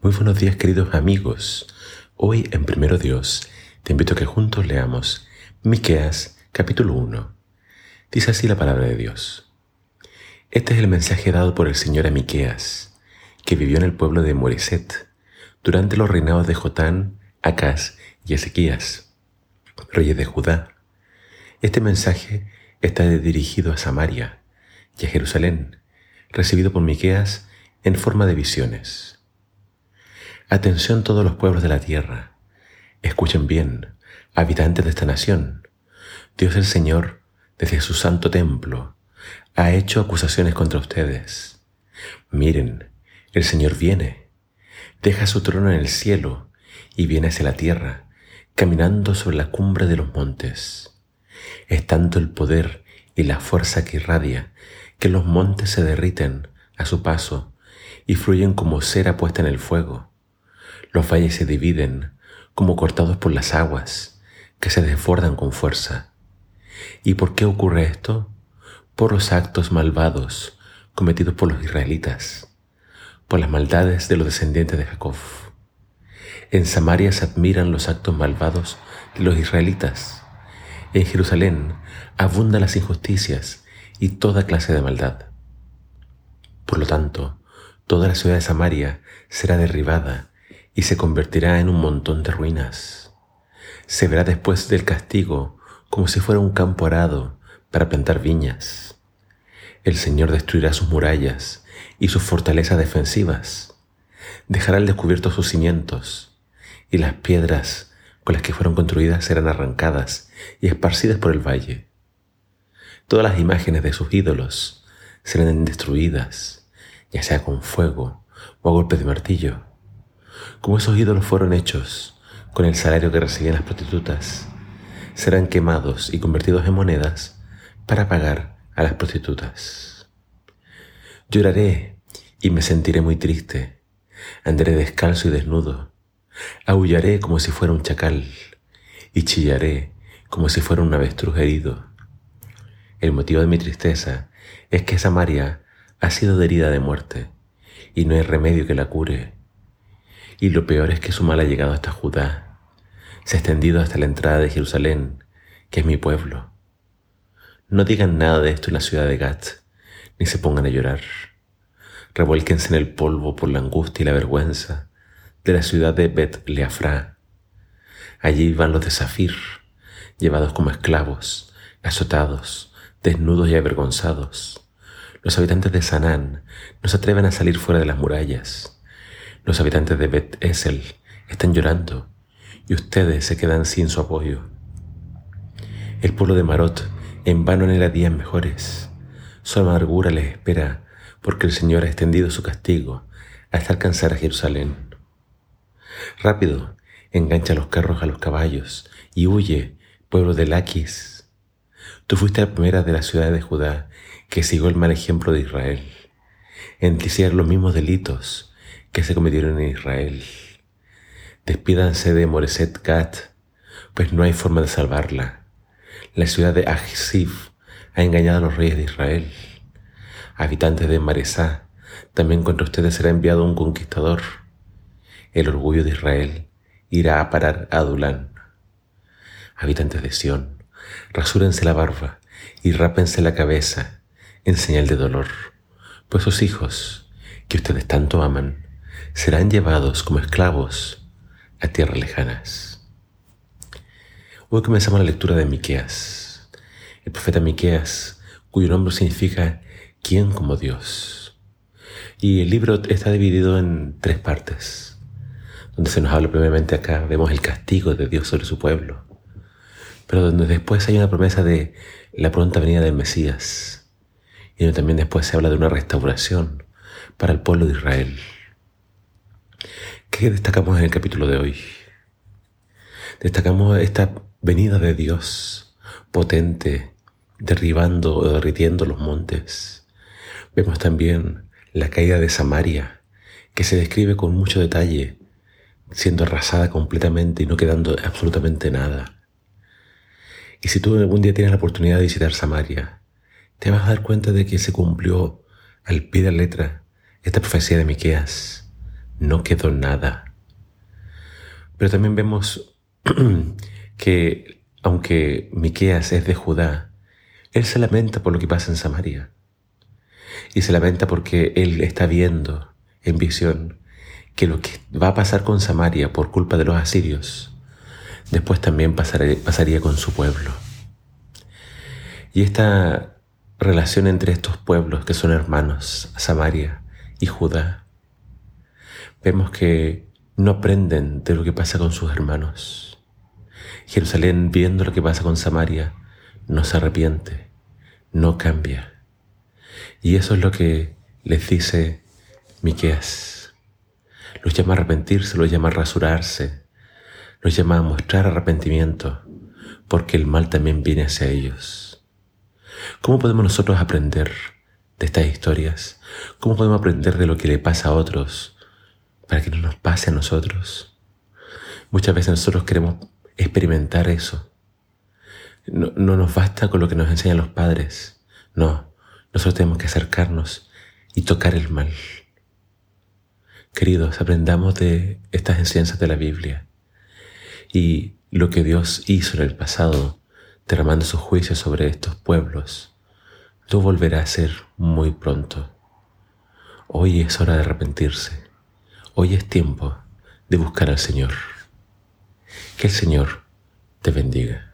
Muy buenos días queridos amigos. Hoy en Primero Dios te invito a que juntos leamos Miqueas capítulo 1. Dice así la palabra de Dios. Este es el mensaje dado por el Señor a Miqueas, que vivió en el pueblo de Moreset durante los reinados de Jotán, Acaz y Ezequías, reyes de Judá. Este mensaje está dirigido a Samaria y a Jerusalén, recibido por Miqueas en forma de visiones. Atención todos los pueblos de la tierra. Escuchen bien, habitantes de esta nación. Dios el Señor, desde su santo templo, ha hecho acusaciones contra ustedes. Miren, el Señor viene, deja su trono en el cielo y viene hacia la tierra, caminando sobre la cumbre de los montes. Es tanto el poder y la fuerza que irradia que los montes se derriten a su paso y fluyen como cera puesta en el fuego. Los valles se dividen como cortados por las aguas que se desbordan con fuerza. ¿Y por qué ocurre esto? Por los actos malvados cometidos por los israelitas, por las maldades de los descendientes de Jacob. En Samaria se admiran los actos malvados de los israelitas. En Jerusalén abundan las injusticias y toda clase de maldad. Por lo tanto, toda la ciudad de Samaria será derribada y se convertirá en un montón de ruinas. Se verá después del castigo como si fuera un campo arado para plantar viñas. El Señor destruirá sus murallas y sus fortalezas defensivas. Dejará al descubierto sus cimientos y las piedras con las que fueron construidas serán arrancadas y esparcidas por el valle. Todas las imágenes de sus ídolos serán destruidas, ya sea con fuego o a golpes de martillo como esos ídolos fueron hechos con el salario que recibían las prostitutas, serán quemados y convertidos en monedas para pagar a las prostitutas. Lloraré y me sentiré muy triste, andaré descalzo y desnudo, aullaré como si fuera un chacal y chillaré como si fuera un avestruz herido. El motivo de mi tristeza es que Samaria ha sido herida de muerte y no hay remedio que la cure y lo peor es que su mal ha llegado hasta Judá, se ha extendido hasta la entrada de Jerusalén, que es mi pueblo. No digan nada de esto en la ciudad de Gat, ni se pongan a llorar. Revuélquense en el polvo por la angustia y la vergüenza de la ciudad de Bet Leafra. Allí van los de Zafir, llevados como esclavos, azotados, desnudos y avergonzados. Los habitantes de Sanán no se atreven a salir fuera de las murallas los habitantes de Bet Esel están llorando y ustedes se quedan sin su apoyo. El pueblo de Marot en vano anhela días mejores. Su amargura les espera porque el Señor ha extendido su castigo hasta alcanzar a Jerusalén. Rápido, engancha los carros a los caballos y huye, pueblo de Laquis. Tú fuiste la primera de la ciudad de Judá que siguió el mal ejemplo de Israel. En ti los mismos delitos que se cometieron en Israel. Despídanse de Moreset Gat, pues no hay forma de salvarla. La ciudad de Ajisif ha engañado a los reyes de Israel. Habitantes de Maresá, también contra ustedes será enviado un conquistador. El orgullo de Israel irá a parar a Adulán. Habitantes de Sión, rasúrense la barba y rápense la cabeza en señal de dolor, pues sus hijos, que ustedes tanto aman, serán llevados como esclavos a tierras lejanas. Hoy comenzamos la lectura de Miqueas, el profeta Miqueas, cuyo nombre significa ¿quién como Dios? Y el libro está dividido en tres partes, donde se nos habla primeramente acá, vemos el castigo de Dios sobre su pueblo, pero donde después hay una promesa de la pronta venida del Mesías, y donde también después se habla de una restauración para el pueblo de Israel. ¿Qué destacamos en el capítulo de hoy? Destacamos esta venida de Dios potente, derribando o derritiendo los montes. Vemos también la caída de Samaria, que se describe con mucho detalle, siendo arrasada completamente y no quedando absolutamente nada. Y si tú algún día tienes la oportunidad de visitar Samaria, te vas a dar cuenta de que se cumplió al pie de la letra esta profecía de Miqueas no quedó nada. Pero también vemos que aunque Miqueas es de Judá, él se lamenta por lo que pasa en Samaria. Y se lamenta porque él está viendo en visión que lo que va a pasar con Samaria por culpa de los asirios, después también pasaría con su pueblo. Y esta relación entre estos pueblos que son hermanos, Samaria y Judá, vemos que no aprenden de lo que pasa con sus hermanos. Jerusalén, viendo lo que pasa con Samaria, no se arrepiente, no cambia. Y eso es lo que les dice Miqueas. Los llama a arrepentirse, los llama a rasurarse, los llama a mostrar arrepentimiento, porque el mal también viene hacia ellos. ¿Cómo podemos nosotros aprender de estas historias? ¿Cómo podemos aprender de lo que le pasa a otros para que no nos pase a nosotros? Muchas veces nosotros queremos experimentar eso. No, no nos basta con lo que nos enseñan los padres. No, nosotros tenemos que acercarnos y tocar el mal. Queridos, aprendamos de estas enseñanzas de la Biblia y lo que Dios hizo en el pasado, derramando su juicio sobre estos pueblos, lo volverá a hacer muy pronto. Hoy es hora de arrepentirse. Hoy es tiempo de buscar al Señor. Que el Señor te bendiga.